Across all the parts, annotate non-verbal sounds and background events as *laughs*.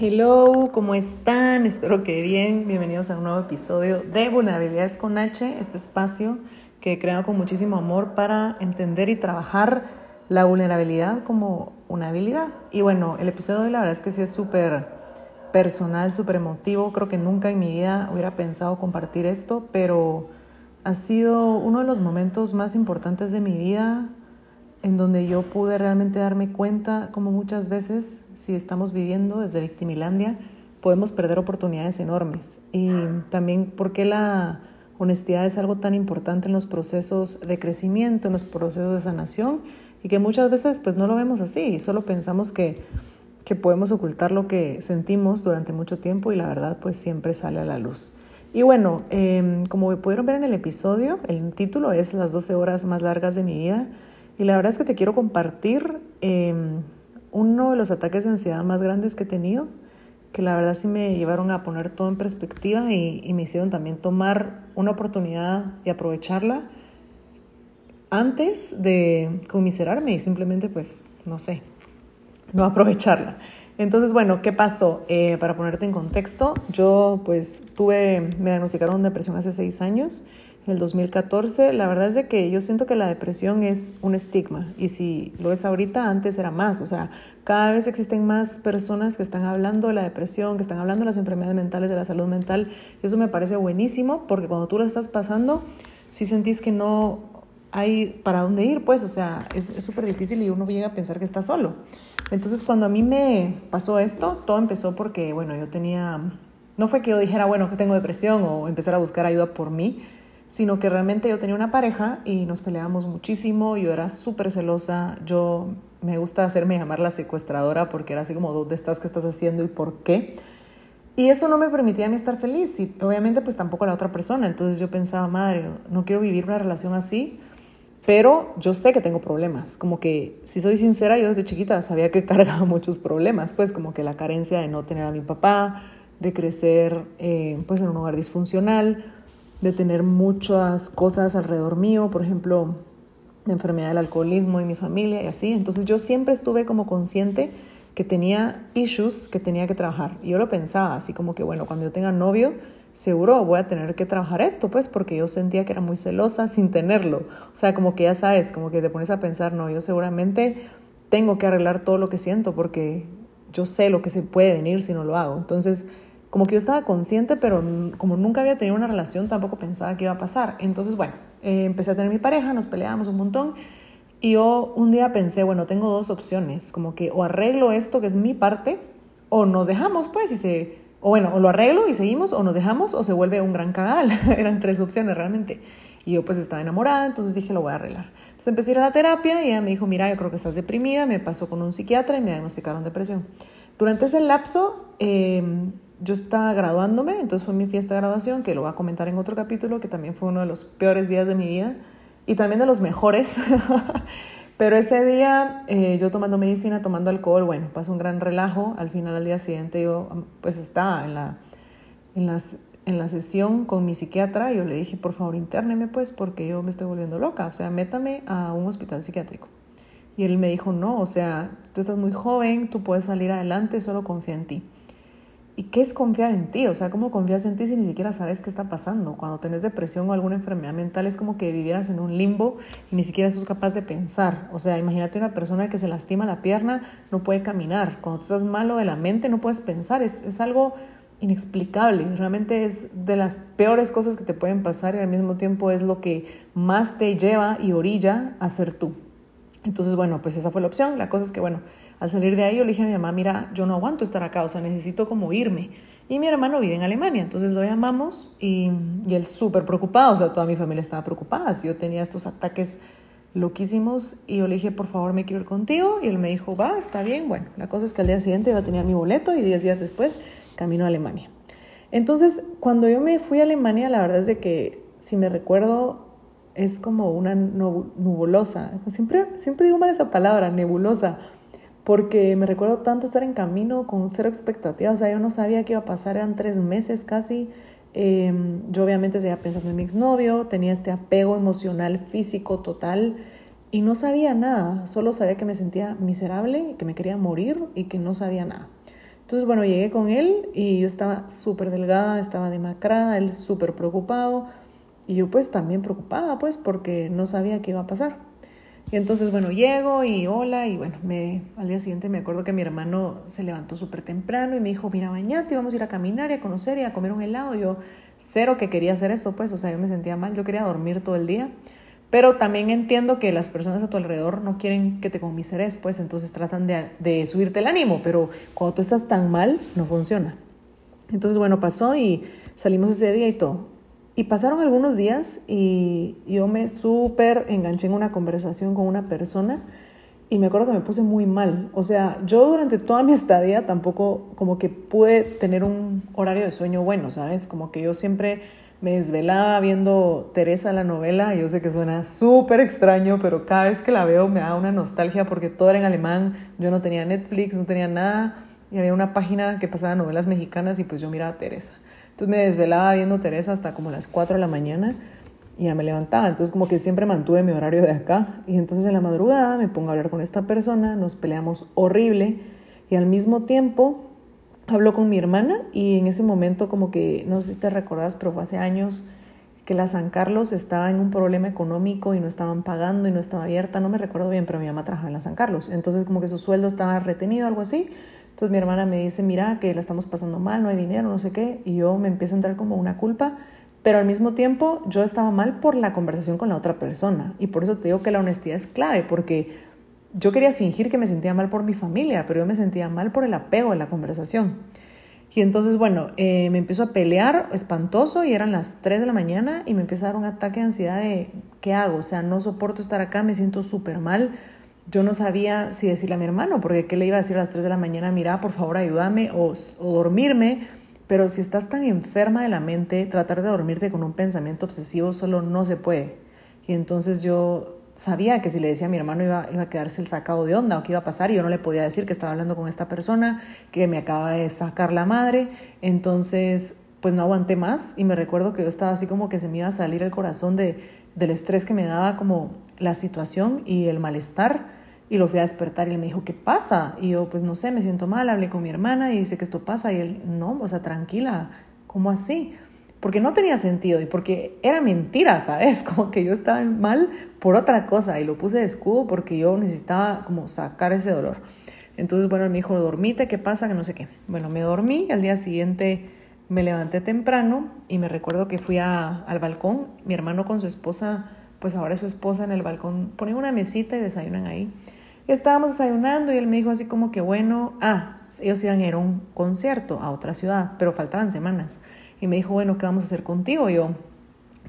Hello, ¿cómo están? Espero que bien. Bienvenidos a un nuevo episodio de Vulnerabilidades con H, este espacio que he creado con muchísimo amor para entender y trabajar la vulnerabilidad como una habilidad. Y bueno, el episodio de hoy la verdad es que sí es súper personal, súper emotivo. Creo que nunca en mi vida hubiera pensado compartir esto, pero ha sido uno de los momentos más importantes de mi vida en donde yo pude realmente darme cuenta como muchas veces si estamos viviendo desde Victimilandia podemos perder oportunidades enormes y también porque la honestidad es algo tan importante en los procesos de crecimiento, en los procesos de sanación y que muchas veces pues no lo vemos así, solo pensamos que, que podemos ocultar lo que sentimos durante mucho tiempo y la verdad pues siempre sale a la luz. Y bueno, eh, como pudieron ver en el episodio, el título es Las 12 horas más largas de mi vida. Y la verdad es que te quiero compartir eh, uno de los ataques de ansiedad más grandes que he tenido, que la verdad sí me llevaron a poner todo en perspectiva y, me hicieron también tomar una oportunidad y aprovecharla antes de conmiserarme y simplemente pues, no sé, no aprovecharla. Entonces, bueno, ¿qué pasó? Eh, para ponerte en contexto, yo pues tuve, me diagnosticaron depresión hace seis años en el 2014, la verdad es de que yo siento que la depresión es un estigma y si lo es ahorita, antes era más, o sea, cada vez existen más personas que están hablando de la depresión, que están hablando de las enfermedades mentales, de la salud mental, y eso me parece buenísimo porque cuando tú lo estás pasando, si sentís que no hay para dónde ir, pues, o sea, es súper difícil y uno llega a pensar que está solo. Entonces, cuando a mí me pasó esto, todo empezó porque, bueno, yo tenía, no fue que yo dijera, bueno, que tengo depresión o empezar a buscar ayuda por mí, sino que realmente yo tenía una pareja y nos peleábamos muchísimo, yo era súper celosa, yo me gusta hacerme llamar la secuestradora porque era así como, ¿dónde estás? ¿Qué estás haciendo? ¿Y por qué? Y eso no me permitía a mí estar feliz y obviamente pues tampoco la otra persona. Entonces yo pensaba, madre, no quiero vivir una relación así, pero yo sé que tengo problemas. Como que, si soy sincera, yo desde chiquita sabía que *laughs* cargaba muchos problemas, pues como que la carencia de no tener a mi papá, de crecer eh, pues en un hogar disfuncional, de tener muchas cosas alrededor mío, por ejemplo, la enfermedad del alcoholismo en mi familia y así. Entonces yo siempre estuve como consciente que tenía issues que tenía que trabajar. Y yo lo pensaba así como que, bueno, cuando yo tenga novio, seguro voy a tener que trabajar esto, pues porque yo sentía que era muy celosa *laughs* sin tenerlo. O sea, como que ya sabes, como que te pones a pensar, no, yo seguramente tengo que arreglar todo lo que siento porque yo sé lo que se puede venir si no lo hago. Entonces, como que yo estaba consciente, pero como nunca había tenido una relación, tampoco pensaba que iba a pasar. Entonces, bueno, eh, empecé a tener mi pareja, nos peleábamos un montón. Y yo un día pensé, bueno, tengo dos opciones, como que o arreglo esto que es mi parte, o nos dejamos, pues, y se, o bueno, o lo arreglo y seguimos, o nos dejamos, o se vuelve un gran cagal. *laughs* Eran tres opciones realmente. Y yo pues estaba enamorada, entonces dije, lo voy a arreglar. Entonces empecé a ir a la terapia y ella me dijo, mira, yo creo que estás deprimida, me pasó con un psiquiatra y me diagnosticaron depresión. Durante ese lapso, eh, yo estaba graduándome, entonces fue mi fiesta de graduación, que lo voy a comentar en otro capítulo, que también fue uno de los peores días de mi vida y también de los mejores. *laughs* Pero ese día eh, yo tomando medicina, tomando alcohol, bueno, pasó un gran relajo. Al final, al día siguiente, yo pues estaba en la, en las, en la sesión con mi psiquiatra y yo le dije, por favor, interneme pues porque yo me estoy volviendo loca, o sea, métame a un hospital psiquiátrico. Y él me dijo, no, o sea, tú estás muy joven, tú puedes salir adelante, solo confía en ti. ¿Y qué es confiar en ti? O sea, ¿cómo confías en ti si ni siquiera sabes qué está pasando? Cuando tenés depresión o alguna enfermedad mental es como que vivieras en un limbo y ni siquiera sos capaz de pensar. O sea, imagínate una persona que se lastima la pierna, no puede caminar. Cuando tú estás malo de la mente no puedes pensar. Es, es algo inexplicable. Realmente es de las peores cosas que te pueden pasar y al mismo tiempo es lo que más te lleva y orilla a ser tú. Entonces, bueno, pues esa fue la opción. La cosa es que, bueno, al salir de ahí yo le dije a mi mamá, mira, yo no aguanto estar acá, o sea, necesito como irme. Y mi hermano vive en Alemania, entonces lo llamamos y, y él súper preocupado, o sea, toda mi familia estaba preocupada. Yo tenía estos ataques loquísimos y yo le dije, por favor, me quiero ir contigo. Y él me dijo, va, está bien. Bueno, la cosa es que al día siguiente yo tenía mi boleto y diez días después camino a Alemania. Entonces, cuando yo me fui a Alemania, la verdad es de que, si me recuerdo, es como una nubulosa. Siempre, siempre digo mal esa palabra, nebulosa porque me recuerdo tanto estar en camino con cero expectativas, o sea, yo no sabía qué iba a pasar, eran tres meses casi. Em, yo obviamente seguía pensando en mi exnovio, tenía este apego emocional, físico total y no sabía nada, solo sabía que me sentía miserable, que me quería morir y que no sabía nada. Entonces, bueno, llegué con él y yo estaba súper delgada, estaba demacrada, él súper preocupado y yo pues también preocupada pues porque no sabía qué iba a pasar. Y entonces, bueno, llego y hola y bueno, me, al día siguiente me acuerdo que mi hermano se levantó súper temprano y me dijo, mira, bañate, vamos a ir a caminar y a conocer y a comer un helado. yo, cero que quería hacer eso, pues, o sea, yo me sentía mal, yo quería dormir todo el día. Pero también entiendo que las personas a tu alrededor no quieren que te comiseres, pues entonces tratan de, de subirte el ánimo, pero cuando tú estás tan mal, no funciona. Entonces, bueno, pasó y salimos ese día y todo. Y pasaron algunos días y yo me súper enganché en una conversación con una persona y me acuerdo que me puse muy mal. O sea, yo durante toda mi estadía tampoco como que pude tener un horario de sueño bueno, ¿sabes? Como que yo siempre me desvelaba viendo Teresa la novela. Yo sé que suena súper extraño, pero cada vez que la veo me da una nostalgia porque todo era en alemán. Yo no tenía Netflix, no tenía nada. Y había una página que pasaba novelas mexicanas y pues yo miraba a Teresa. Entonces me desvelaba viendo Teresa hasta como las 4 de la mañana y ya me levantaba. Entonces como que siempre mantuve mi horario de acá. Y entonces en la madrugada me pongo a hablar con esta persona, nos peleamos horrible y al mismo tiempo hablo con mi hermana y en ese momento como que, no sé si te recordás, pero fue hace años que la San Carlos estaba en un problema económico y no estaban pagando y no estaba abierta, no me recuerdo bien, pero mi mamá trabajaba en la San Carlos. Entonces como que su sueldo estaba retenido, algo así. Entonces mi hermana me dice, mira, que la estamos pasando mal, no hay dinero, no sé qué, y yo me empiezo a entrar como una culpa, pero al mismo tiempo yo estaba mal por la conversación con la otra persona, y por eso te digo que la honestidad es clave, porque yo quería fingir que me sentía mal por mi familia, pero yo me sentía mal por el apego en la conversación. Y entonces, bueno, eh, me empiezo a pelear espantoso y eran las 3 de la mañana y me empieza a dar un ataque de ansiedad de, ¿qué hago? O sea, no soporto estar acá, me siento súper mal yo no sabía si decirle a mi hermano, porque qué le iba a decir a las 3 de la mañana, mira, por favor, ayúdame o, o dormirme. Pero si estás tan enferma de la mente, tratar de dormirte con un pensamiento obsesivo solo no se puede. Y entonces yo sabía que si le decía a mi hermano iba, iba a quedarse el sacado de onda o qué iba a pasar y yo no le podía decir que estaba hablando con esta persona, que me acaba de sacar la madre. Entonces, pues no aguanté más y me recuerdo que yo estaba así como que se me iba a salir el corazón de, del estrés que me daba como la situación y el malestar y lo fui a despertar y él me dijo, ¿qué pasa? Y yo, pues no sé, me siento mal, hablé con mi hermana y dice que esto pasa y él, no, o sea, tranquila, ¿cómo así? Porque no tenía sentido y porque era mentira, ¿sabes? *laughs* Como que yo estaba mal por otra cosa y lo puse de escudo porque yo necesitaba como sacar ese dolor. Entonces, bueno, él me dijo, dormite, ¿qué pasa? Que no sé qué. Bueno, me dormí, al día siguiente me levanté temprano y me recuerdo que fui a, al balcón, mi hermano con su esposa pues ahora su esposa en el balcón ponen una mesita y desayunan ahí. Estábamos desayunando y él me dijo así como que bueno, ah, ellos iban a ir a un concierto a otra ciudad, pero faltaban semanas. Y me dijo, bueno, ¿qué vamos a hacer contigo? Y yo,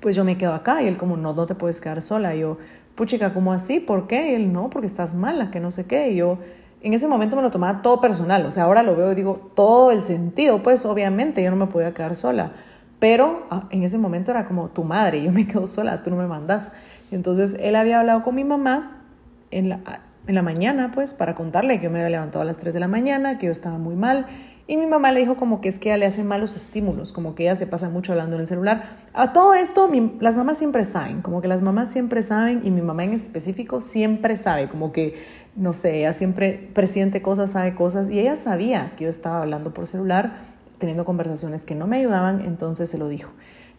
pues yo me quedo acá. Y él como, no, no te puedes quedar sola. Y yo, puchica, ¿cómo así? ¿Por qué? Y él, no, porque estás mala, que no sé qué. Y yo, en ese momento me lo tomaba todo personal. O sea, ahora lo veo y digo, todo el sentido, pues obviamente yo no me podía quedar sola. Pero ah, en ese momento era como tu madre, yo me quedo sola, tú no me mandas. Entonces él había hablado con mi mamá en la, en la mañana, pues, para contarle que yo me había levantado a las 3 de la mañana, que yo estaba muy mal. Y mi mamá le dijo como que es que ella le hace malos estímulos, como que ella se pasa mucho hablando en el celular. A todo esto, las mamás siempre saben, como que las mamás siempre saben, y mi mamá en específico siempre sabe, como que, no sé, ella siempre presiente cosas, sabe cosas, y ella sabía que yo estaba hablando por celular teniendo conversaciones que no me ayudaban, entonces se lo dijo.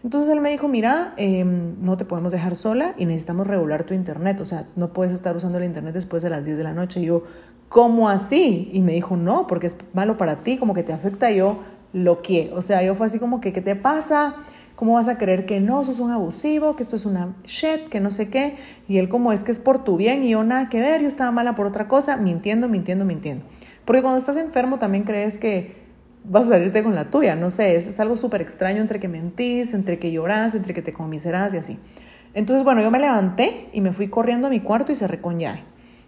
Entonces él me dijo, mira, em, no te podemos dejar sola y necesitamos regular tu internet, o sea, no puedes estar usando el internet después de las 10 de la noche. Y yo, ¿cómo así? Y me dijo, no, porque es malo para ti, como que te afecta. Y yo, lo que, o sea, yo fue así como que, ¿qué te pasa? ¿Cómo vas a creer que no, sos un abusivo, que esto es una shit, que no sé qué? Y él como es que es por tu bien y yo nada que ver, yo estaba mala por otra cosa, mintiendo, mintiendo, mintiendo. Porque cuando estás enfermo también crees que vas a salirte con la tuya, no sé, es, algo súper extraño entre que mentís, entre que lloras, entre que te comiserás y así. Entonces, bueno, yo me levanté y me fui corriendo a mi cuarto y cerré con llave.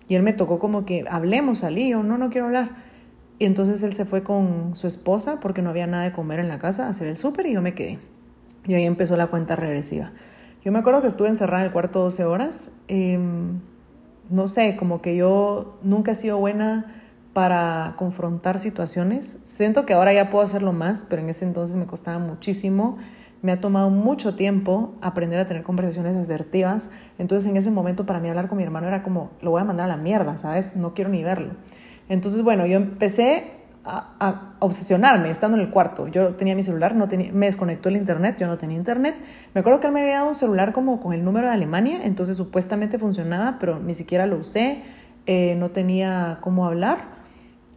Y él me tocó como que hablemos, salí, yo no, no quiero hablar. Y entonces él se fue con su esposa porque no había nada de comer en la casa a hacer el súper y yo me quedé. Y ahí empezó la cuenta regresiva. Yo me acuerdo que estuve encerrada en el cuarto 12 horas. Em, no sé, como que yo nunca he sido buena para confrontar situaciones. Siento que ahora ya puedo hacerlo más, pero en ese entonces me costaba muchísimo. Me ha tomado mucho tiempo aprender a tener conversaciones asertivas. Entonces en ese momento para mí hablar con mi hermano era como, lo voy a mandar a la mierda, ¿sabes? No quiero ni verlo. Entonces, bueno, yo empecé a, obsesionarme estando en el cuarto. Yo tenía mi celular, no tenía, me desconectó el internet, yo no tenía internet. Me acuerdo que él me había dado un celular como con el número de Alemania, entonces supuestamente funcionaba, pero ni siquiera lo usé, eh, no tenía cómo hablar,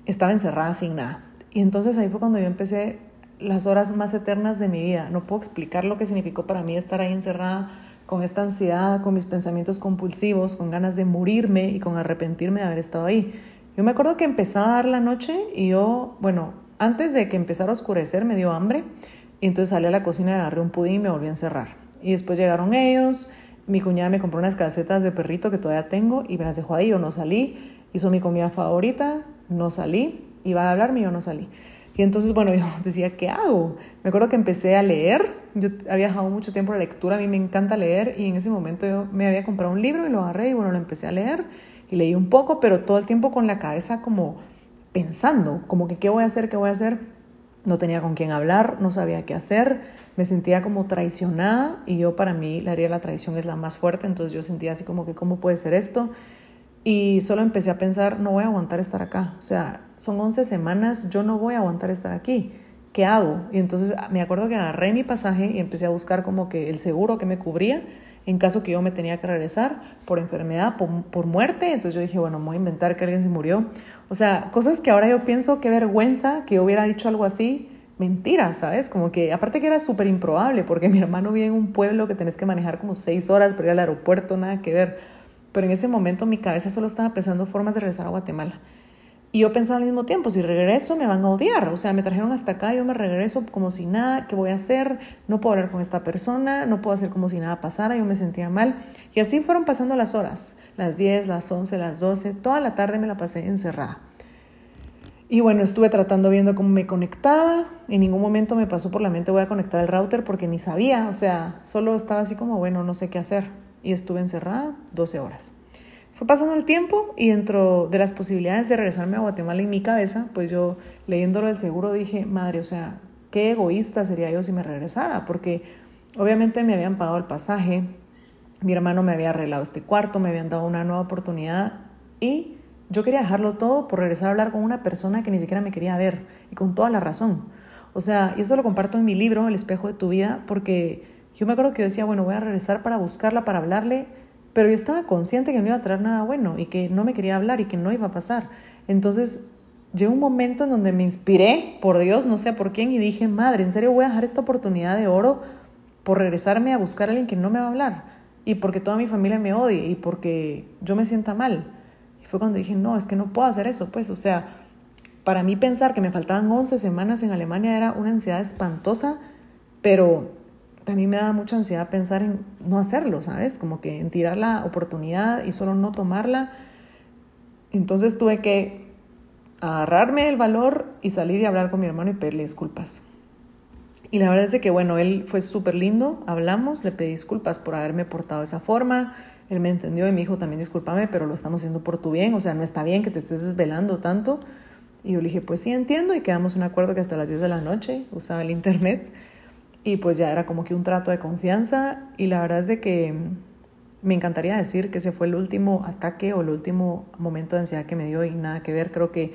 estaba encerrada sin nada. Y entonces ahí fue cuando yo empecé las horas más eternas de mi vida. No puedo explicar lo que significó para mí estar ahí encerrada con esta ansiedad, con mis pensamientos compulsivos, con ganas de morirme y con arrepentirme de haber estado ahí. Yo me acuerdo que empezaba la noche y yo, bueno, antes de que empezara a oscurecer me dio hambre y entonces salí a la cocina, agarré un pudín y me volví a encerrar. Y después llegaron ellos, mi cuñada me compró unas calcetas de perrito que todavía tengo y me las dejó ahí, yo no salí, hizo mi comida favorita, no salí, iba a hablarme y yo no salí. Y entonces, bueno, *laughs* yo decía, ¿qué hago? Me acuerdo que empecé a leer, yo había viajado mucho tiempo la lectura, a mí me encanta leer y en ese momento yo me había comprado un libro y lo agarré y bueno, lo empecé a leer y leí un poco, pero todo el tiempo con la cabeza como pensando, como que qué voy a hacer, qué voy a hacer. No tenía con quién hablar, no sabía qué hacer, me sentía como traicionada y yo para mí la herida de la traición es la más fuerte, entonces yo sentía así como que cómo puede ser esto y solo empecé a pensar, no voy a aguantar estar acá, o sea, son 11 semanas, yo no voy a aguantar estar aquí. ¿Qué hago? Y entonces me acuerdo que agarré mi pasaje y empecé a buscar como que el seguro que me cubría en caso que yo me tenía que regresar por enfermedad, por, muerte. Entonces yo dije, bueno, me voy a inventar que alguien se murió. O sea, cosas que ahora yo pienso, qué vergüenza que yo hubiera dicho algo así. Mentira, ¿sabes? Como que, aparte que era súper improbable, porque mi hermano vive en un pueblo que tenés que manejar como seis horas para ir al aeropuerto, nada que ver. Pero en ese momento mi cabeza solo estaba pensando formas de regresar a Guatemala. Y yo pensaba al mismo tiempo, si regreso me van a odiar, o sea, me trajeron hasta acá, yo me regreso como si nada, ¿qué voy a hacer? No puedo hablar con esta persona, no puedo hacer como si nada pasara, yo me sentía mal. Y así fueron pasando las horas, las 10, las 11, las 12, toda la tarde me la pasé encerrada. Y bueno, estuve tratando viendo cómo me conectaba, en ningún momento me pasó por la mente voy a conectar el router porque ni sabía, o sea, solo estaba así como, bueno, no sé qué hacer. Y estuve encerrada 12 horas. Fue pasando el tiempo y dentro de las posibilidades de regresarme a Guatemala en mi cabeza, pues yo leyéndolo del seguro dije, madre, o sea, qué egoísta sería yo si me regresara, porque obviamente me habían pagado el pasaje, mi hermano me había arreglado este cuarto, me habían dado una nueva oportunidad y yo quería dejarlo todo por regresar a hablar con una persona que ni siquiera me quería ver y con toda la razón. O sea, y eso lo comparto en mi libro, El espejo de tu vida, porque yo me acuerdo que yo decía, bueno, voy a regresar para buscarla, para hablarle pero yo estaba consciente que no iba a traer nada bueno y que no me quería hablar y que no iba a pasar. Entonces llegó un momento en donde me inspiré, por Dios, no sé por quién, y dije, madre, en serio voy a dejar esta oportunidad de oro por regresarme a buscar a alguien que no me va a hablar y porque toda mi familia me odie y porque yo me sienta mal. Y fue cuando dije, no, es que no puedo hacer eso, pues, o sea, para mí pensar que me faltaban 11 semanas en Alemania era una ansiedad espantosa, pero a mí me da mucha ansiedad pensar en no hacerlo, ¿sabes? Como que en tirar la oportunidad y solo no tomarla. Entonces tuve que agarrarme el valor y salir y hablar con mi hermano y pedirle disculpas. Y la verdad es que, bueno, él fue súper lindo, hablamos, le pedí disculpas por haberme portado de esa forma, él me entendió y me dijo también discúlpame, pero lo estamos haciendo por tu bien, o sea, no está bien que te estés desvelando tanto. Y yo le dije, pues sí, entiendo, y quedamos un acuerdo que hasta las 10 de la noche usaba el internet y pues ya era como que un trato de confianza y la verdad es de que me encantaría decir que ese fue el último ataque o el último momento de ansiedad que me dio y nada que ver, creo que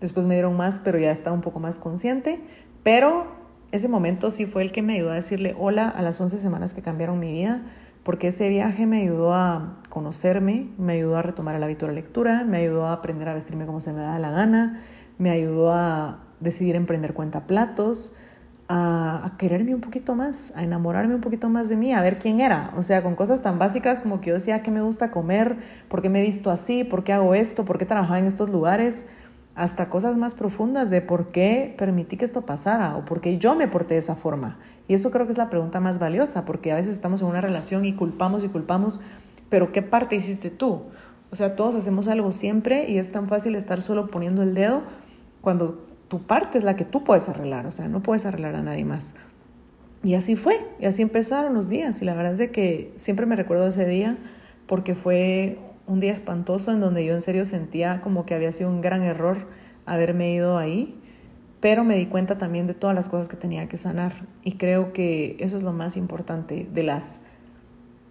después me dieron más, pero ya estaba un poco más consciente, pero ese momento sí fue el que me ayudó a decirle hola a las 11 semanas que cambiaron mi vida, porque ese viaje me ayudó a conocerme, me ayudó a retomar el hábito de la lectura, me ayudó a aprender a vestirme como se me da la gana, me ayudó a decidir emprender cuenta platos, a, quererme un poquito más, a enamorarme un poquito más de mí, a ver quién era. O sea, con cosas tan básicas como que yo decía que me gusta comer, por qué me he visto así, por qué hago esto, por qué trabajaba en estos lugares, hasta cosas más profundas de por qué permití que esto pasara o por qué yo me porté de esa forma. Y eso creo que es la pregunta más valiosa, porque a veces estamos en una relación y culpamos y culpamos, pero ¿qué parte hiciste tú? O sea, todos hacemos algo siempre y es tan fácil estar solo poniendo el dedo cuando tu parte es la que tú puedes arreglar, o sea, no puedes arreglar a nadie más. Y así fue, y así empezaron los días, y la verdad es de que siempre me recuerdo ese día porque fue un día espantoso en donde yo en serio sentía como que había sido un gran error haberme ido ahí, pero me di cuenta también de todas las cosas que tenía que sanar y creo que eso es lo más importante de las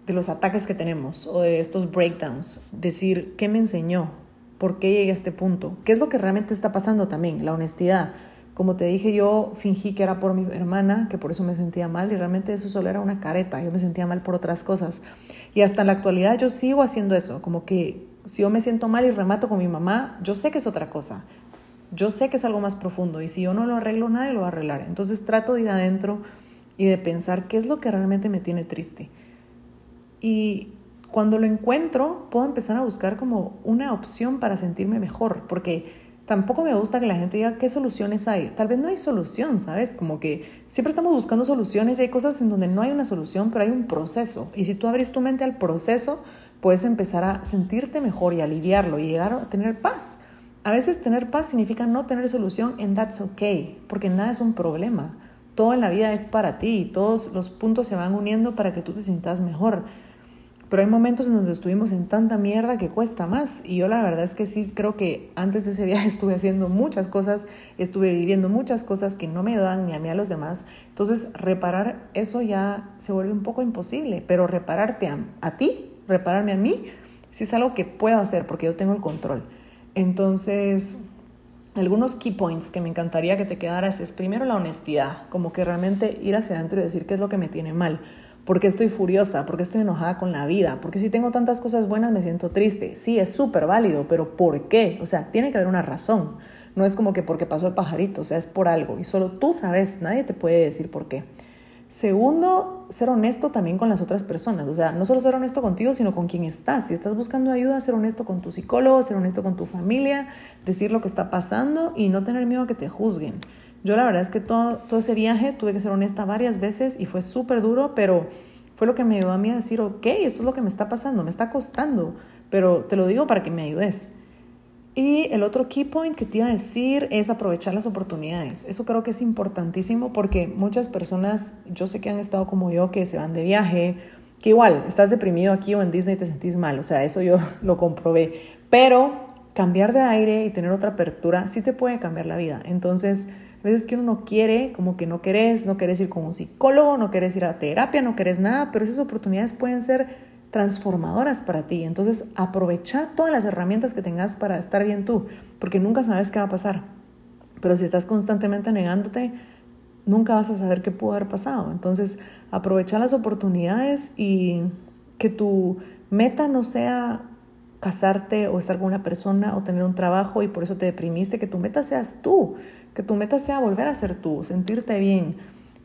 de los ataques que tenemos o de estos breakdowns, decir qué me enseñó, ¿Por qué llegué a este punto? ¿Qué es lo que realmente está pasando también? La honestidad. Como te dije, yo fingí que era por mi hermana, que por eso me sentía mal, y realmente eso solo era una careta, yo me sentía mal por otras cosas. Y hasta en la actualidad yo sigo haciendo eso, como que si yo me siento mal y remato con mi mamá, yo sé que es otra cosa, yo sé que es algo más profundo, y si yo no lo arreglo, nadie lo va a arreglar. Entonces trato de ir adentro y de pensar qué es lo que realmente me tiene triste. Y cuando lo encuentro, puedo empezar a buscar como una opción para sentirme mejor, porque tampoco me gusta que la gente diga qué soluciones hay. Tal vez no hay solución, ¿sabes? Como que siempre estamos buscando soluciones y hay cosas en donde no hay una solución, pero hay un proceso. Y si tú abres tu mente al proceso, puedes empezar a sentirte mejor y aliviarlo y llegar a tener paz. A veces tener paz significa no tener solución and that's okay, porque nada es un problema. Todo en la vida es para ti y todos los puntos se van uniendo para que tú te sientas mejor. Pero hay momentos en donde estuvimos en tanta mierda que cuesta más. Y yo la verdad es que sí creo que antes de ese viaje *laughs* estuve haciendo muchas cosas, estuve viviendo muchas cosas que no me ayudan ni a mí a los demás. Entonces reparar eso ya se vuelve un poco imposible. Pero repararte a, a ti, repararme a mí, sí es algo que puedo hacer porque yo tengo el control. Entonces, algunos key points que me encantaría que te quedaras es primero la honestidad, como que realmente ir hacia adentro y decir qué es lo que me tiene mal ¿Por qué estoy furiosa? ¿Por qué estoy enojada con la vida? Porque si tengo tantas cosas buenas me siento triste. Sí, es súper válido, pero ¿por qué? O sea, tiene que haber una razón. No es como que porque pasó el pajarito, o sea, es por algo. Y solo tú sabes, nadie te puede decir por qué. Segundo, ser honesto también con las otras personas. O sea, no solo ser honesto contigo, sino con quien estás. Si estás buscando ayuda, ser honesto con tu psicólogo, ser honesto con tu familia, decir lo que está pasando y no tener miedo que te juzguen. Yo la verdad es que todo, todo ese viaje tuve que ser honesta varias veces y fue súper duro, pero fue lo que me ayudó a mí a decir, ok, esto es lo que me está pasando, me está costando, pero te lo digo para que me ayudes. Y el otro key point que te iba a decir es aprovechar las oportunidades. Eso creo que es importantísimo porque muchas personas, yo sé que han estado como yo, que se van de viaje, que igual estás deprimido aquí o en Disney te sentís mal, o sea, eso yo *laughs* lo comprobé, pero cambiar de aire y tener otra apertura sí te puede cambiar la vida. Entonces, veces que uno no quiere, como que no querés, no querés ir con un psicólogo, no querés ir a terapia, no querés nada, pero esas oportunidades pueden ser transformadoras para ti. Entonces, aprovecha todas las herramientas que tengas para estar bien tú, porque nunca sabes qué va a pasar. Pero si estás constantemente negándote, nunca vas a saber qué pudo haber pasado. Entonces, aprovecha las oportunidades y que tu meta no sea casarte o estar con una persona o tener un trabajo y por eso te deprimiste, que tu meta seas tú, que tu meta sea volver a ser tú, sentirte bien.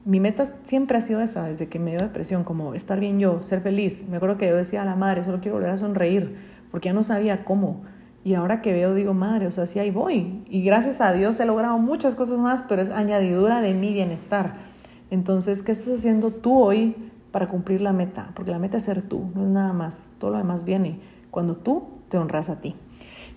Mi meta siempre ha sido esa, desde que me dio depresión, como estar bien yo, ser feliz. Me acuerdo que yo decía a la madre, solo quiero volver a sonreír, porque ya no sabía cómo. Y ahora que veo, digo, madre, o sea, sí ahí voy. Y gracias a Dios he logrado muchas cosas más, pero es añadidura de mi bienestar. Entonces, ¿qué estás haciendo tú hoy para cumplir la meta? Porque la meta es ser tú, no es nada más. Todo lo demás viene cuando tú te honras a ti.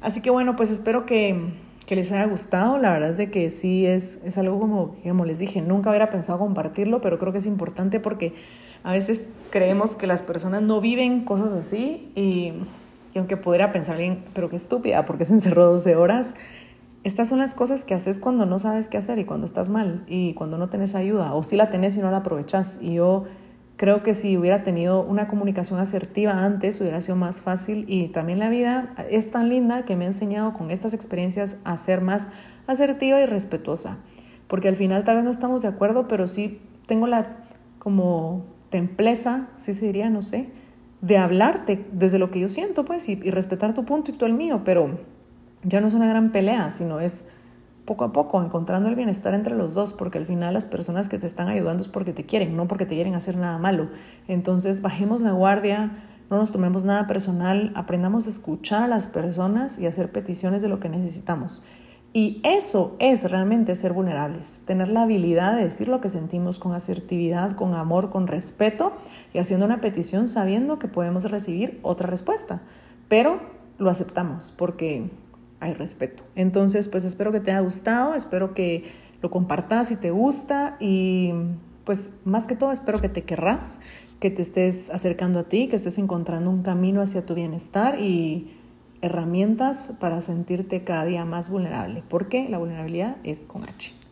Así que bueno, pues espero que que les haya gustado. La verdad es de que sí es, es algo como, como les dije, nunca hubiera pensado compartirlo, pero creo que es importante porque a veces creemos que las personas no viven cosas así y, y aunque pudiera pensar bien, pero qué estúpida, porque se encerró 12 horas. Estas son las cosas que haces cuando no sabes qué hacer y cuando estás mal y cuando no tenés ayuda o si la tenés y no la aprovechas. Y yo Creo que si hubiera tenido una comunicación asertiva antes, hubiera sido más fácil y también la vida es tan linda que me ha enseñado con estas experiencias a ser más asertiva y respetuosa. Porque al final tal vez no estamos de acuerdo, pero sí tengo la como templeza, si se diría, no sé, de hablarte desde lo que yo siento, pues, y, y respetar tu punto y tú el mío, pero ya no es una gran pelea, sino es poco a poco, encontrando el bienestar entre los dos, porque al final las personas que te están ayudando es porque te quieren, no porque te quieren hacer nada malo. Entonces, bajemos la guardia, no nos tomemos nada personal, aprendamos a escuchar a las personas y hacer peticiones de lo que necesitamos. Y eso es realmente ser vulnerables, tener la habilidad de decir lo que sentimos con asertividad, con amor, con respeto y haciendo una petición sabiendo que podemos recibir otra respuesta. Pero lo aceptamos porque hay respeto. Entonces, pues espero que te haya gustado, espero que lo compartas si te gusta y pues más que todo espero que te querrás, que te estés acercando a ti, que estés encontrando un camino hacia tu bienestar y herramientas para sentirte cada día más vulnerable, porque la vulnerabilidad es con H.